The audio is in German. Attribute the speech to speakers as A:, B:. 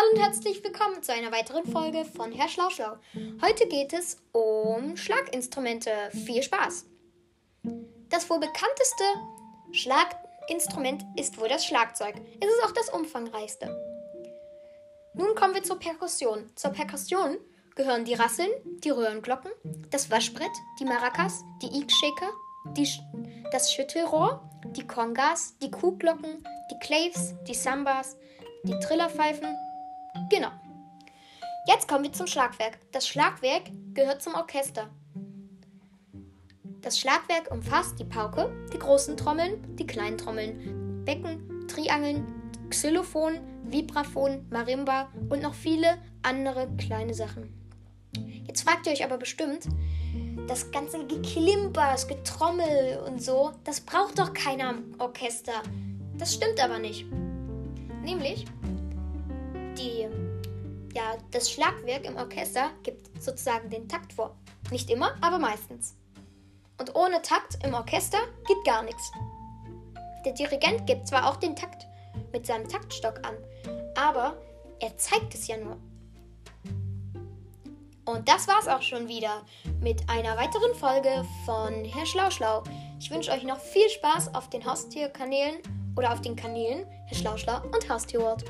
A: Hallo und herzlich willkommen zu einer weiteren Folge von Herr Schlauschlau. Heute geht es um Schlaginstrumente. Viel Spaß! Das wohl bekannteste Schlaginstrument ist wohl das Schlagzeug. Es ist auch das umfangreichste. Nun kommen wir zur Perkussion. Zur Perkussion gehören die Rasseln, die Röhrenglocken, das Waschbrett, die Maracas, die Ig-Shaker, das Schüttelrohr, die Kongas, die Kuhglocken, die Claves, die Sambas, die Trillerpfeifen. Genau. Jetzt kommen wir zum Schlagwerk. Das Schlagwerk gehört zum Orchester. Das Schlagwerk umfasst die Pauke, die großen Trommeln, die kleinen Trommeln, Becken, Triangeln, Xylophon, Vibraphon, Marimba und noch viele andere kleine Sachen. Jetzt fragt ihr euch aber bestimmt, das ganze Geklimper, das Getrommel und so, das braucht doch keiner Orchester. Das stimmt aber nicht. Nämlich, die, ja, das Schlagwerk im Orchester gibt sozusagen den Takt vor. Nicht immer, aber meistens. Und ohne Takt im Orchester geht gar nichts. Der Dirigent gibt zwar auch den Takt mit seinem Taktstock an, aber er zeigt es ja nur. Und das war's auch schon wieder mit einer weiteren Folge von Herr Schlauschlau. Ich wünsche euch noch viel Spaß auf den Haustierkanälen oder auf den Kanälen Herr Schlauschlau und Haustierworld.